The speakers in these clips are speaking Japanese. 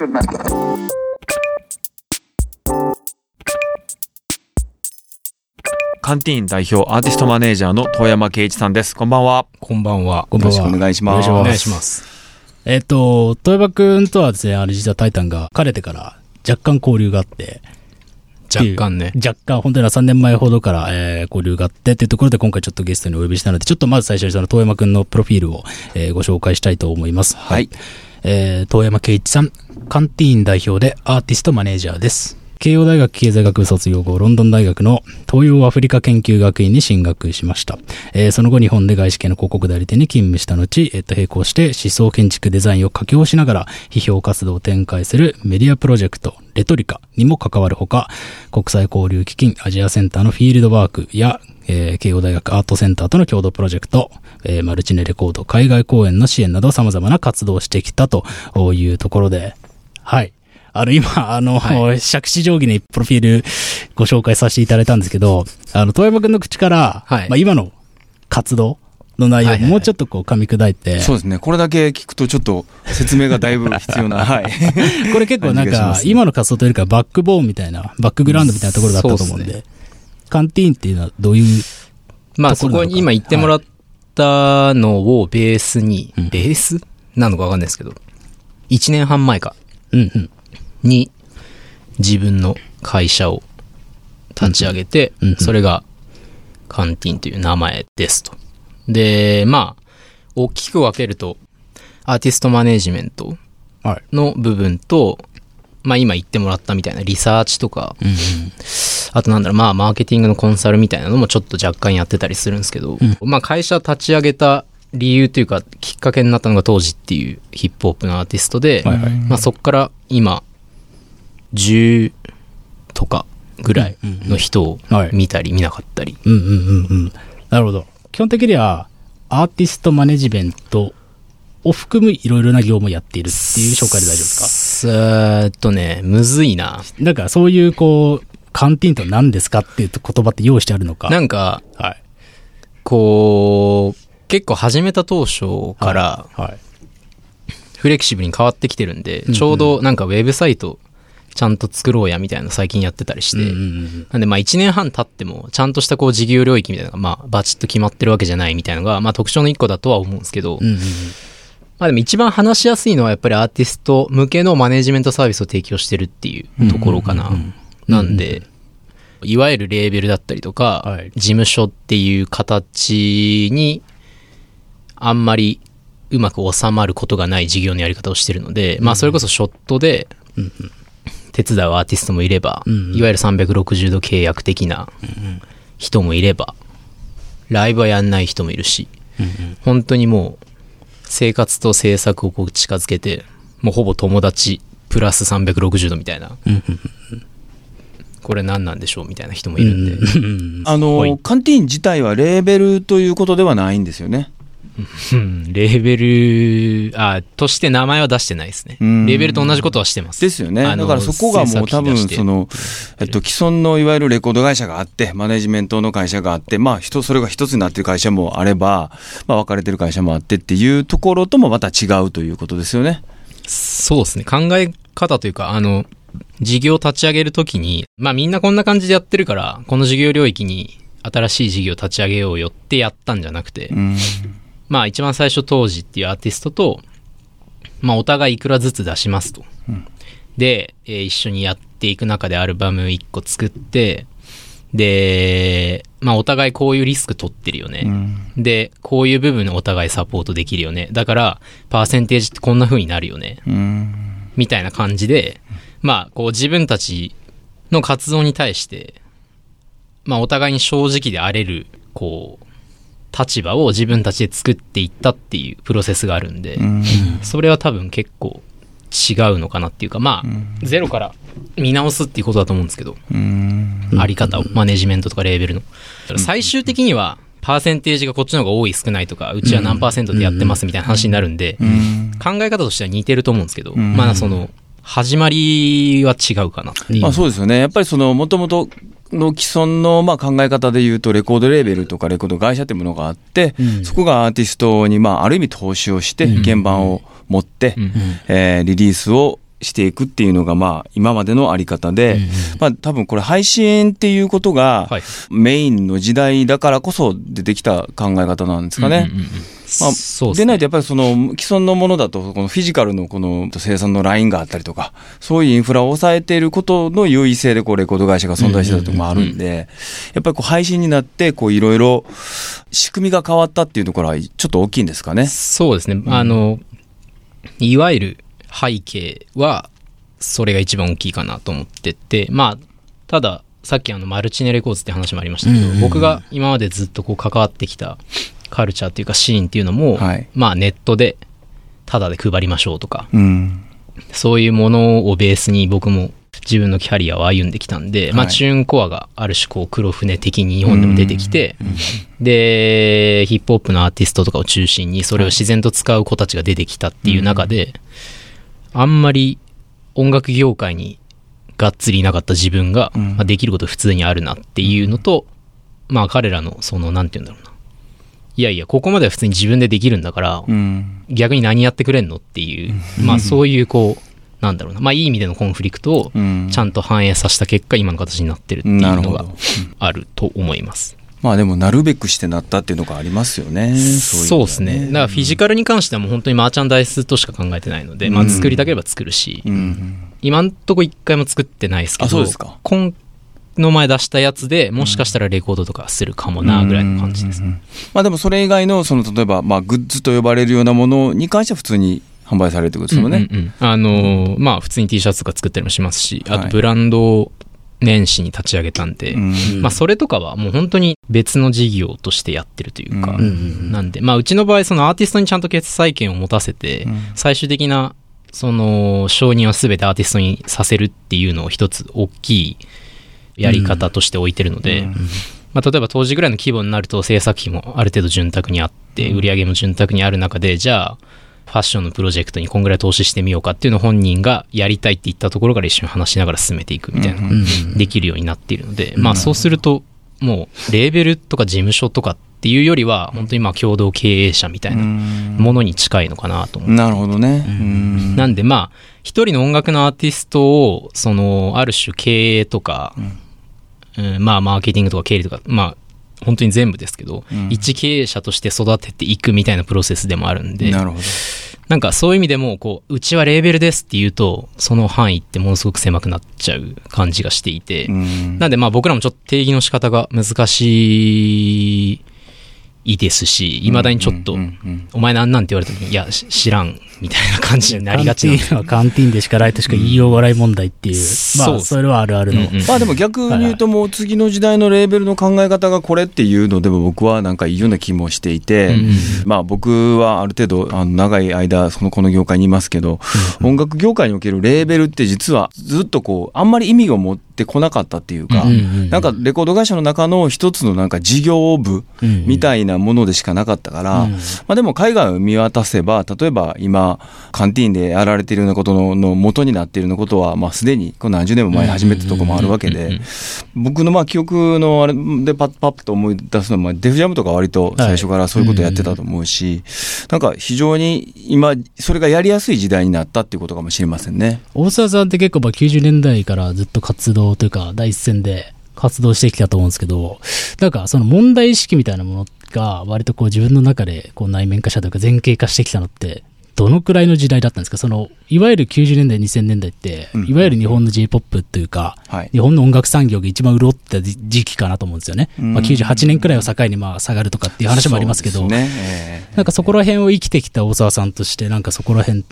カンティーン代表アーティストマネージャーの遠山圭一さんです。こんばんは。こんばんは。よろしくお願いしますお願いします。えっ、と、豊山くんとはですね、あの、実はタイタンが、かれてから若干交流があって、若干ね。若干、本当に3年前ほどから、えー交流があってっていうところで今回ちょっとゲストにお呼びしたので、ちょっとまず最初にその遠山くんのプロフィールを、えーご紹介したいと思います。はい。えー、遠山圭一さん、カンティーン代表でアーティストマネージャーです。慶応大学経済学部卒業後、ロンドン大学の東洋アフリカ研究学院に進学しました。えーその後日本で外資系の広告代理店に勤務した後、えっと、並行して思想建築デザインを書き下しながら、批評活動を展開するメディアプロジェクト、レトリカにも関わるほか、国際交流基金アジアセンターのフィールドワークや、えー慶応大学アートセンターとの共同プロジェクト、えーマルチネレコード海外公演の支援など様々な活動をしてきたというところで、はい。あの、今、あの、借地定規にプロフィールご紹介させていただいたんですけど、あの、遠山くんの口から、はい。まあ今の活動の内容もうちょっとこう噛み砕いて、そうですね。これだけ聞くとちょっと説明がだいぶ必要な。はい。これ結構なんか、今の活動というよりかバックボーンみたいな、バックグラウンドみたいなところだったと思うんで、そうっすカンティーンっていうのはどういう、まあそとこに今言ってもらったのをベースに、うん。ベース？なのかわかんないですけど、1年半前かうんうん、に自分の会社を立ち上げてうんうん、それがカンティーンという名前ですと。で、まあ、大きく分けると、アーティストマネジメントはい。の部分と、まあ今言ってもらったみたいなリサーチとか、うんうん、あとなんだろう、まあ、マーケティングのコンサルみたいなのもちょっと若干やってたりするんですけど、まあ、会社立ち上げた理由というか、きっかけになったのが当時っていうヒップホップのアーティストで、はいはいまあ、そこから今、10とかぐらいの人をはい見たり見なかったり。うんうんうんうん。なるほど。基本的には、アーティストマネジメントを含むいろいろな業務をやっているっていう紹介で大丈夫ですか？えーっとね、むずいな。なんかそういうこう、カンティーンとは何ですかっていう言葉って用意してあるのか？なんか、はい。こう、結構始めた当初から、はい。フレキシブルに変わってきてるんで、うんちょうどなんかウェブサイトちゃんと作ろうやみたいなの最近やってたりして、なんでまあ1年半経ってもちゃんとしたこう事業領域みたいなのがまあバチッと決まってるわけじゃないみたいなのがまあ特徴の一個だとは思うんですけど、まあでも一番話しやすいのはやっぱりアーティスト向けのマネジメントサービスを提供してるっていうところかな。なんで、いわゆるレーベルだったりとか、はい。事務所っていう形にあんまりうまく収まることがない事業のやり方をしてるので、まあそれこそショットで手伝うアーティストもいれば、うんいわゆる360度契約的な人もいれば、ライブはやんない人もいるし、本当にもう生活と制作をこう近づけて、もうほぼ友達プラス360度みたいな、これ何なんでしょうみたいな人もいるんで、うん。あの、はい。カンティーン自体はレーベルということではないんですよね。うんレーベル、あ、として名前は出してないですね。レうんーベルと同じことはしてます。ですよね。だからそこがもう多分その、えっと、既存のいわゆるレコード会社があって、マネジメントの会社があって、まあ人、それが一つになってる会社もあれば、まあ分かれてる会社もあってっていうところともまた違うということですよね。そうですね。考え方というか、あの、事業を立ち上げるときに、まあみんなこんな感じでやってるから、この事業領域に新しい事業を立ち上げようよってやったんじゃなくて、うん。まあ一番最初当時っていうアーティストと、まあお互いいくらずつ出しますと。で、えー一緒にやっていく中でアルバム1個作って、で、まあお互いこういうリスク取ってるよね。で、こういう部分お互いサポートできるよね。だから、パーセンテージってこんな風になるよね。うん。みたいな感じで、まあ、こう自分たちの活動に対して、まあお互いに正直であれる、こう、立場を自分たちで作っていったっていうプロセスがあるんで、うん。それは多分結構違うのかなっていうか、まあ、ゼロから見直すっていうことだと思うんですけど、うん。あり方を、マネジメントとかレーベルの。最終的には、パーセンテージがこっちの方が多い少ないとか、うちは何パーセントでやってますみたいな話になるんで、うん。考え方としては似てると思うんですけど、んまあその、始まりは違うかなっていう。まあそうですよね。やっぱりその、もともとの既存のまあ考え方で言うと、レコードレーベルとかレコード会社っていうものがあって、うん。そこがアーティストにまあある意味投資をして、うん。鍵盤を持って、うん。えーリリースをしていくっていうのが、まあ、今までのあり方で、まあ、多分これ配信っていうことがはい。メインの時代だからこそ出てきた考え方なんですかね。うんうんうんまあそうですねでないとやっぱりその既存のものだと、このフィジカルのこの生産のラインがあったりとか、そういうインフラを抑えていることの優位性でこうレコード会社が存在してたところもあるんで、やっぱりこう配信になって、こういろいろ仕組みが変わったっていうところはちょっと大きいんですかね。そうですね。あの、いわゆる背景は、それが一番大きいかなと思ってて、まあ、ただ、さっきあの、マルチネレコーズって話もありましたけど、うんうんうん僕が今までずっとこう関わってきたカルチャーっていうかシーンっていうのも、はい。まあネットでタダで配りましょうとか、うん。そういうものをベースに僕も自分のキャリアを歩んできたんで、まあはいチューンコアがある種こう黒船的に日本でも出てきて、で、ヒップホップのアーティストとかを中心にそれを自然と使う子たちが出てきたっていう中で、あんまり音楽業界にがっつりいなかった自分が、うん。まあできること普通にあるなっていうのと、まあ彼らのその、なんて言うんだろうな。いやいや、ここまでは普通に自分でできるんだから、うん。逆に何やってくれんのっていう、まあそういうこう、なんだろうな、まあいい意味でのコンフリクトをうんちゃんと反映させた結果、今の形になってるっていうのが。あると思います。まあでも、なるべくしてなったっていうのがありますよね。そうですね。だからフィジカルに関してはもう本当にマーチャンダイスとしか考えてないので、まあ作りたければ作るし、うん。今んとこ一回も作ってないですけど、あそうですか今の前出したやつでもしかしたらレコードとかするかもなぐらいの感じですね。まあでもそれ以外の、その例えば、まあグッズと呼ばれるようなものに関しては普通に販売されるってことですよね。うんうんうん。あのーまあ普通に T シャツとか作ったりもしますし、あはい。とブランドを年始に立ち上げたんで、うんまあそれとかはもう本当に別の事業としてやってるというか、うんなんで、まあうちの場合そのアーティストにちゃんと決裁権を持たせて、うん。最終的なその承認は全てアーティストにさせるっていうのを一つ大きいやり方として置いてるので、うん。まあ、例えば当時ぐらいの規模になると制作費もある程度潤沢にあって、売り上げも潤沢にある中で、じゃあ、ファッションのプロジェクトにこんぐらい投資してみようかっていうのを本人がやりたいって言ったところから一緒に話しながら進めていくみたいなできるようになっているので、まあそうすると、もうレーベルとか事務所とかっていうよりは、本当にまあ共同経営者みたいなものに近いのかなと思って。なるほどね。うん。なんでまあ、一人の音楽のアーティストを、その、ある種経営とか、うんまあ、マーケティングとか経理とか、まあ、本当に全部ですけど、うん一経営者として育てていくみたいなプロセスでもあるんで、なるほど。なんかそういう意味でも、こう、うちはレーベルですって言うと、その範囲ってものすごく狭くなっちゃう感じがしていて、うんなんでまあ僕らもちょっと定義の仕方が難しいですし、未だにちょっと、うんうんうんお前なんなんて言われた時に、いや、し知らん、みたいな感じになりがちなんでカンティー ンはカンティーンでしかないとしか言いようがない問題っていう。まあ、それはあるあるの。うんうんまあでも逆に言うともう次の時代のレーベルの考え方がこれっていうのでも僕はなんかいいような気もしていて、うんまあ僕はある程度あの長い間そのこの業界にいますけど、音楽業界におけるレーベルって実はずっとこうあんまり意味を持ってこなかったっていうか、うんうんなんかレコード会社の中の一つのなんか事業部うん。みたいなものでしかなかったから、うん。まあでも海外を見渡せば、例えば今、カンティーンでやられているようなことのの元になっているようなことは、まあすでにこの何十年も前に始めたところもあるわけで僕のまあ記憶のあれでパッパッと思い出すのは、まあデフジャムとか割と最初からそういうことやってたと思うし、なんか非常に今、それがやりやすい時代になったっていうことかもしれませんね。大沢さんって結構まあ90年代からずっと活動というか第一線で活動してきたと思うんですけど、なんかその問題意識みたいなものが割とこう自分の中でこう内面化したというか前傾化してきたのって、どのくらいの時代だったんですか？その、いわゆる90年代、2000年代って、うんいわゆる日本の J-POP というか、はい。日本の音楽産業が一番潤った時時期かなと思うんですよね。うん。まあ、98年くらいを境にまあ下がるとかっていう話もありますけど、ね。ええ。なんかそこら辺を生きてきた大沢さんとして、なんかそこら辺、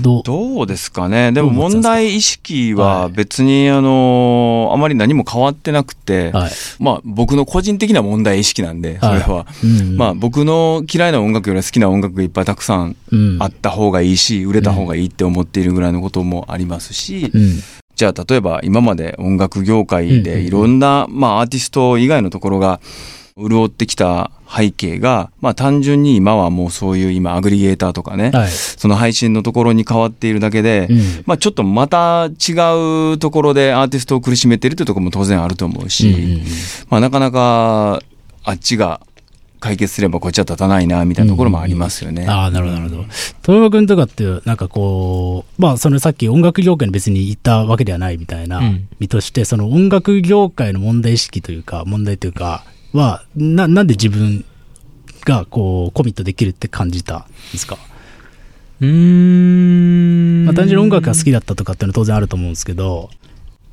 どう、どうですかね。でも問題意識ははい別に、あの、あまり何も変わってなくて、はい。まあ僕の個人的な問題意識なんで、それは。うんまあ僕の嫌いな音楽より好きな音楽がいっぱいたくさんうんあった方がいいし、売れた方がいいって思っているぐらいのこともありますし、うん。じゃあ例えば今まで音楽業界うんうんうんでいろんな、まあアーティスト以外のところが潤ってきた背景が、まあ単純に今はもうそういう今アグリゲーターとかね、はい。その配信のところに変わっているだけで、うんまあちょっとまた違うところでアーティストを苦しめているというところも当然あると思うし、うんうんうんまあなかなかあっちが解決すればこっちは立たないな、みたいなところもありますよね。ああ、なるほど、なるほど。富山君とかって、なんかこう、まあ、そのさっき音楽業界に別に行ったわけではないみたいなうん身として、その音楽業界の問題意識というか、問題というか、は、な、なんで自分がこう、コミットできるって感じたんですか？うーん。まあ、単純に音楽が好きだったとかっていうのは当然あると思うんですけど、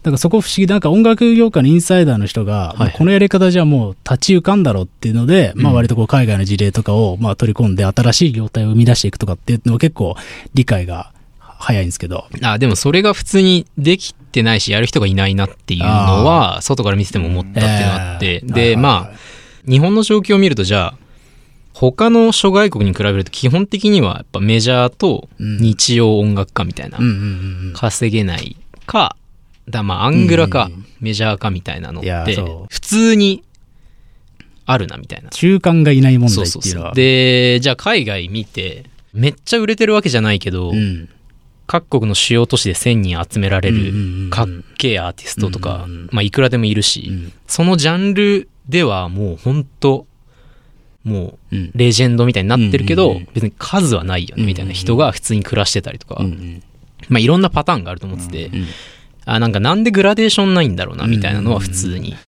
だからそこ不思議なんか音楽業界のインサイダーの人が、はいまあこのやり方じゃもう立ち行かんだろうっていうので、まあうん割とこう海外の事例とかをまあ取り込んで新しい業態を生み出していくとかっていうのは結構理解が早いんですけど。あ、でもそれが普通にできてないし、やる人がいないなっていうのは、外から見てても思ったっていうのがあって、えーで、まあ、日本の状況を見ると、じゃあ、他の諸外国に比べると基本的にはやっぱメジャーと日曜音楽家みたいな。稼げないか、だまあアングラかうんメジャーかみたいなのってそう普通にあるなみたいな。中間がいない問そうそうそう。題っていうのは。で、じゃあ海外見て、めっちゃ売れてるわけじゃないけど、うん。各国の主要都市で1000人集められるかっけえアーティストとかまあいくらでもいるし、うん。そのジャンルではもう本当もううん。レジェンドみたいになってるけど別に数はないよねみたいな人が普通に暮らしてたりとかまあいろんなパターンがあると思ってて、うんあ、なんかなんでグラデーションないんだろうなみたいなのは普通に。あ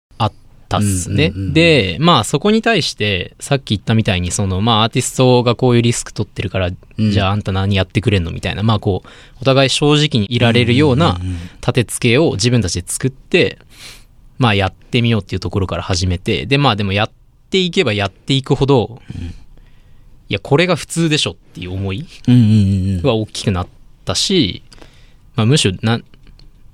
ったっすね。で、まあそこに対して、さっき言ったみたいに、その、まあアーティストがこういうリスク取ってるから、うん。じゃああんた何やってくれんの？みたいな、まあこう、お互い正直にいられるような立て付けを自分たちで作って、まあやってみようっていうところから始めて、で、まあでもやっていけばやっていくほど、いや、これが普通でしょっていう思いうんうんうんうん。が大きくなったし、まあむしろ、な、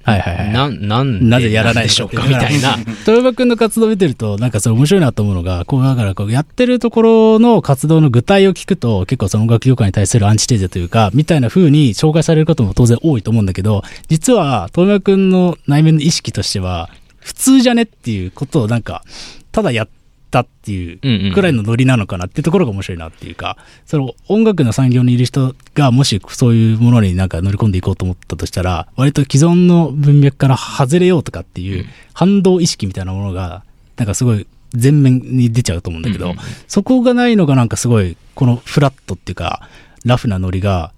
はいはいはい。な、なんなぜやらないでしょうかみたいな。豊山君の活動を見てると、なんかそれ面白いなと思うのが、こう、だからこう、やってるところの活動の具体を聞くと、結構その音楽業界に対するアンチテーゼというか、みたいな風に紹介されることも当然多いと思うんだけど、実は、豊山君の内面の意識としては、普通じゃねっていうことをなんか、ただやったっていうくらいのノリなのかなっていうところが面白いなっていうか、その音楽の産業にいる人がもしそういうものになんか乗り込んでいこうと思ったとしたら、割と既存の文脈から外れようとかっていう反動意識みたいなものが、なんかすごい前面に出ちゃうと思うんだけど、そこがないのがなんかすごい、このフラットっていうか、ラフなノリが、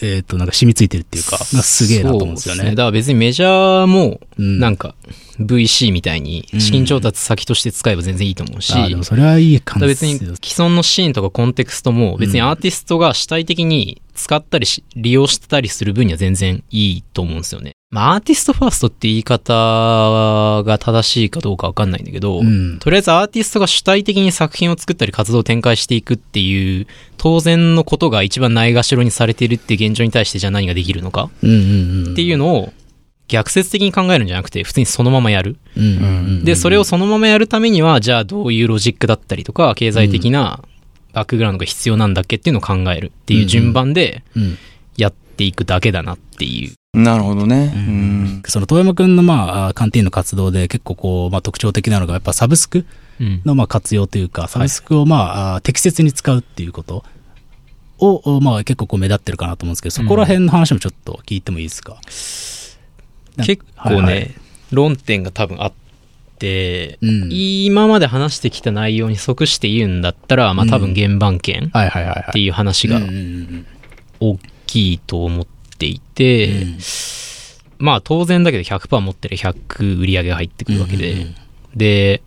えっ、と、なんか染みついてるっていうか、がすげえなと思うんですよね。そうだから別にメジャーも、うんなんか、VC みたいに資金調達先として使えば全然いいと思うし、あーでもそれはいい感じ別に既存のシーンとかコンテクストも別にアーティストが主体的に使ったりし、利用してたりする分には全然いいと思うんですよね。まあアーティストファーストって言い方が正しいかどうかわかんないんだけど、うん。とりあえずアーティストが主体的に作品を作ったり活動を展開していくっていう当然のことが一番ないがしろにされているっていう現状に対してじゃあ何ができるのかうんうんうん。っていうのを逆説的に考えるんじゃなくて普通にそのままやる。で、それをそのままやるためには、じゃあどういうロジックだったりとか、経済的なバックグラウンドが必要なんだっけっていうのを考えるっていう順番でうんやっていくだけだなっていう。なるほどね。ううんん。その遠山くんのまあ、カンティーンの活動で結構こう、まあ特徴的なのがやっぱサブスクうん。のまあ活用というか、サブスクをまあ適切に使うっていうことを、まあ結構こう目立ってるかなと思うんですけど、そこら辺の話もちょっと聞いてもいいですか、なん結構ね、はいはい。論点が多分あって、うん。今まで話してきた内容に即して言うんだったら、まあ多分原版権はいはいはいはい。っていう話が大きいと思っていて、うん。まあ当然だけど100%持ってる100売り上げが入ってくるわけで、うんうんうん。で、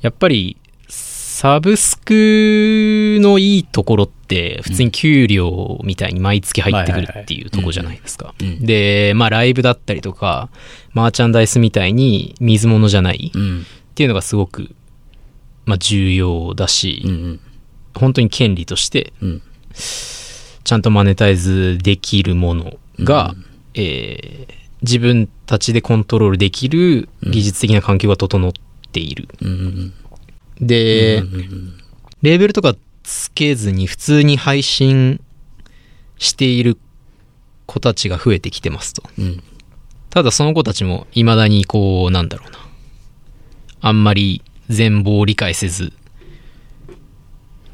やっぱりサブスクのいいところって普通に給料みたいに毎月入ってくるっていうとこじゃないですか。うん。うん。で、まあライブだったりとか、マーチャンダイスみたいに水物じゃないうん。っていうのがすごく、まあ重要だし、うんうん。本当に権利としてうん。ちゃんとマネタイズできるものが、えー自分たちでコントロールできる技術的な環境が整っている。うんうんで、うんうんレーベルとかつけずに普通に配信している子たちが増えてきてますと。うんただその子たちも未だにこう、なんだろうな。あんまり全貌を理解せず、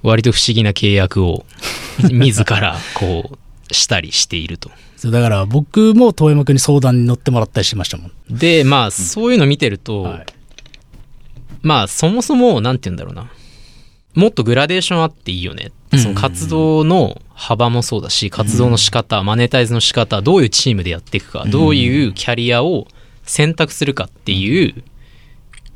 割と不思議な契約を 自らこう、したりしていると。そうだから僕も遠山くんに相談に乗ってもらったりしましたもん。で、まあ、そういうの見てると、はいまあ、そもそも、なんて言うんだろうな。もっとグラデーションあっていいよね。その活動の幅もそうだし、活動の仕方、マネタイズの仕方、どういうチームでやっていくか、どういうキャリアを選択するかっていう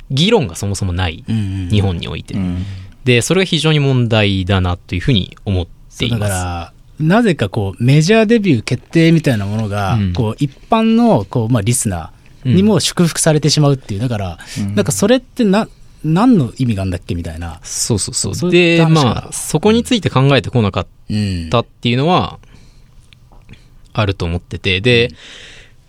議論がそもそもない。日本において。うんで、それが非常に問題だなというふうに思っています。ら、なぜかこう、メジャーデビュー決定みたいなものが、うんこう、一般の、こう、まあ、リスナーにも祝福されてしまうっていう。だから、なんかそれってな、何の意味があるんだっけみたいな。そうそうそう。そで、まあ、そこについて考えてこなかっうんたっていうのは、あると思ってて、で、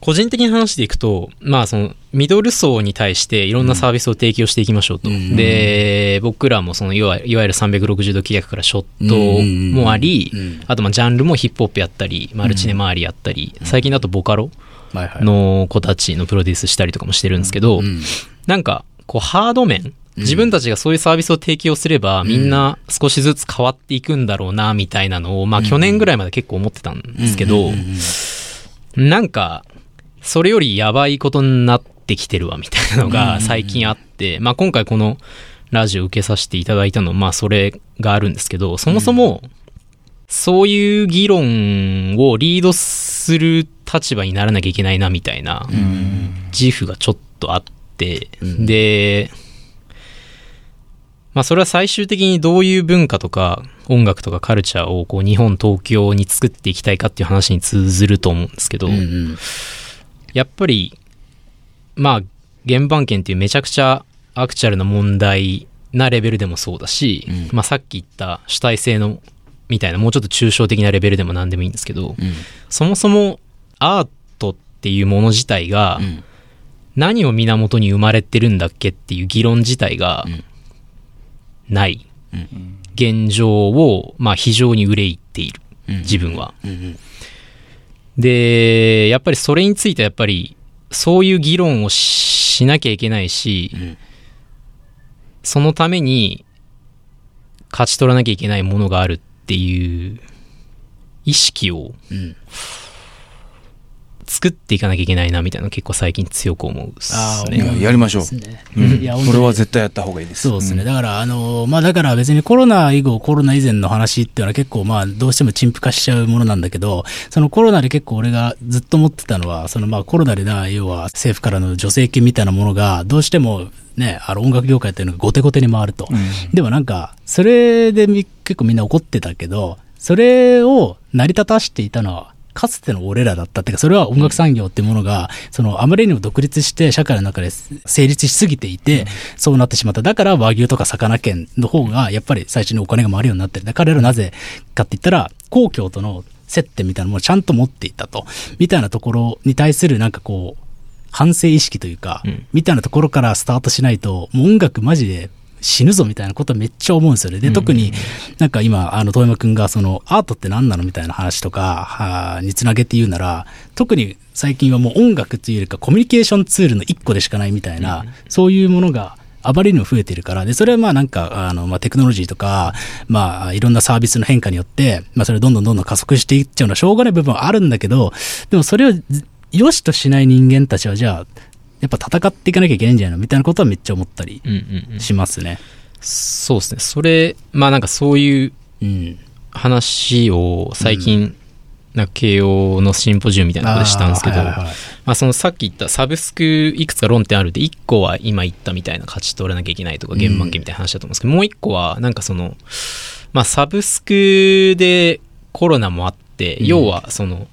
個人的な話でいくと、まあその、ミドル層に対していろんなサービスを提供していきましょうと。うんで、僕らもその、いわいわゆる360度規約からショットもありうん、あとまあジャンルもヒップホップやったり、マルチネ周りやったり、最近だとボカロ。の子たちのプロデュースしたりとかもしてるんですけど、うんなんか、こう、ハード面、自分たちがそういうサービスを提供すれば、みんな少しずつ変わっていくんだろうな、みたいなのを、まあ、去年ぐらいまで結構思ってたんですけど、なんか、それよりやばいことになってきてるわ、みたいなのが最近あって、まあ、今回このラジオ受けさせていただいたの、まあ、それがあるんですけど、そもそも、そういう議論をリードする立場にならなきゃいけないな、みたいな、自負がちょっとあって、で、まあそれは最終的にどういう文化とか音楽とかカルチャーをこう日本、東京に作っていきたいかっていう話に通ずると思うんですけど、うんうん。やっぱり、まあ原版権っていうめちゃくちゃアクチャルな問題なレベルでもそうだし、まあさっき言った主体性のみたいなもうちょっと抽象的なレベルでも何でもいいんですけど、うん。そもそもアートっていうもの自体が、ん。何を源に生まれてるんだっけっていう議論自体がない。現状を、まあ、非常に憂いている。自分は。ん。でやっぱりそれについてはやっぱりそういう議論をしなきゃいけないし、ん。そのために勝ち取らなきゃいけないものがあるっていう意識をうん作っていかなきゃいけないなみたいなの結構最近強く思うっすね。あーいややりましょう。うん。いやこれは絶対やった方がいいです。そうですね。だから、あの、まあ、だから別にコロナ以後、コロナ以前の話っていうのは結構、まあ、どうしても陳腐化しちゃうものなんだけど、そのコロナで結構俺がずっと思ってたのは、そのまあ、コロナでな、要は政府からの助成金みたいなものが、どうしてもね、あの音楽業界っていうのが後手後手に回ると。でもなんか、それでみ結構みんな怒ってたけど、それを成り立たしていたのは、かつての俺らだったっていうか、それは音楽産業っていうものが、そのあまりにも独立して社会の中で成立しすぎていて、そうなってしまった。だから和牛とか魚県の方が、やっぱり最初にお金が回るようになってる。で彼らなぜかって言ったら、公共との接点みたいなものをちゃんと持っていたと。みたいなところに対するなんかこう、反省意識というか、うんみたいなところからスタートしないと、もう音楽マジで死ぬぞみたいなことめっちゃ思うんですよね。で、特になんか今、あの、遠山くんがその、アートって何なのみたいな話とか、はにつなげて言うなら、特に最近はもう音楽っていうよりかコミュニケーションツールの一個でしかないみたいな、そういうものが、あまりにも増えてるから、で、それはまあなんか、あの、まあテクノロジーとか、まあいろんなサービスの変化によって、まあそれどんどんどんどん加速していっちゃうのはしょうがない部分はあるんだけど、でもそれをず良しとしない人間たちはじゃあ、やっぱ戦っていかなきゃいけないんじゃないのみたいなことはめっちゃ思ったりうんうんうんしますね。そうですね。それ、まあなんかそういううん。話を最近、なんか慶応のシンポジウムみたいなところでしたんですけど、はいはいはいまあそのさっき言ったサブスクいくつか論点あるんで、1個は今言ったみたいな勝ち取らなきゃいけないとか、原版権みたいな話だと思うんですけど、もう1個はなんかその、まあサブスクでコロナもあって、うん要はその、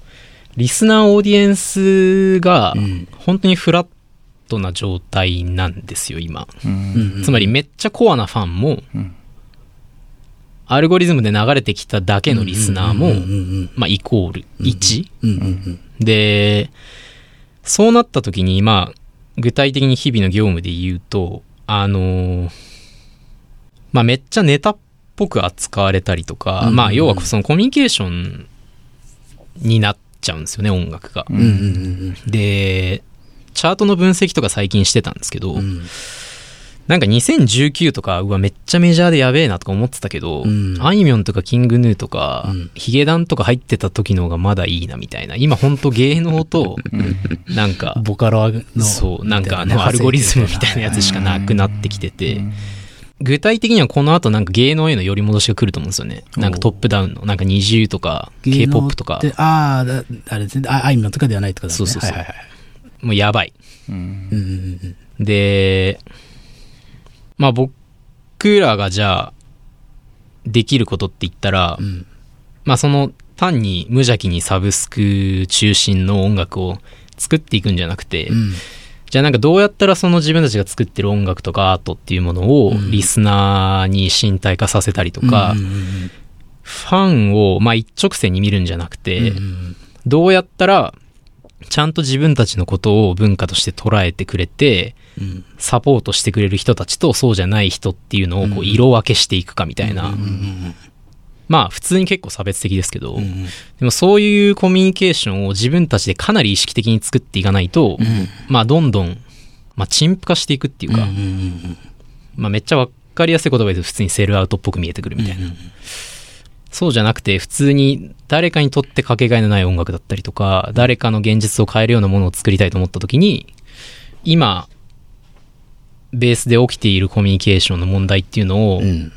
リスナーオーディエンスがうん本当にフラットな状態なんですよ、今。つまりめっちゃコアなファンも、ん。アルゴリズムで流れてきただけのリスナーも、まあ、イコール1、うんうんうんで、そうなった時に、まあ、具体的に日々の業務で言うと、あのーまあ、めっちゃネタっぽく扱われたりとか、うんうんうん。まあ、要はそのコミュニケーションになっちゃうんですよね、音楽が。で、チャートの分析とか最近してたんですけど、うんなんか2019とか、うわ、めっちゃメジャーでやべえなとか思ってたけど、うんあいみょんとかキングヌーとか、うんヒゲダンとか入ってた時の方がまだいいなみたいな。今ほんと芸能と、なんか、ボカロの。そう、なんかあの、アルゴリズムみたいなやつしかなくなってきてて、具体的にはこの後なんか芸能への寄り戻しが来ると思うんですよね。なんかトップダウンの、なんか20とか、K-POP とか。で、ああ、だあれですね。ああいみょんとかではないとかだね。そうそうそうはいはいはい。もうやばい。で、まあ僕らがじゃあ、できることって言ったら、うん。まあその単に無邪気にサブスク中心の音楽を作っていくんじゃなくて、うん。じゃあなんかどうやったらその自分たちが作ってる音楽とかアートっていうものをうんリスナーに身体化させたりとか、ファンをまあ一直線に見るんじゃなくて、どうやったらちゃんと自分たちのことを文化として捉えてくれて、うん。サポートしてくれる人たちとそうじゃない人っていうのをこううん。色分けしていくかみたいな、うんうんまあ普通に結構差別的ですけど、うんうん。でもそういうコミュニケーションを自分たちでかなり意識的に作っていかないと、うん。まあどんどん、まあ陳腐化していくっていうか、まあめっちゃわかりやすい言葉で普通にセルアウトっぽく見えてくるみたいな。そうじゃなくて普通に誰かにとってかけがえのない音楽だったりとか、誰かの現実を変えるようなものを作りたいと思った時に、今、ベースで起きているコミュニケーションの問題っていうのをう、ん。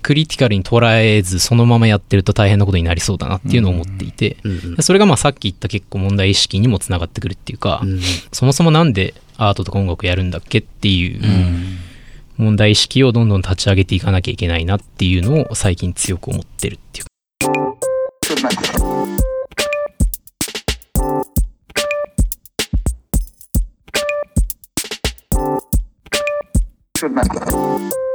クリティカルに捉えずそのままやってると大変なことになりそうだなっていうのを思っていて、それがまあさっき言った結構問題意識にもつながってくるっていうか、うんそもそもなんでアートとか音楽やるんだっけっていううん問題意識をどんどん立ち上げていかなきゃいけないなっていうのを最近強く思ってるっていうか Good night.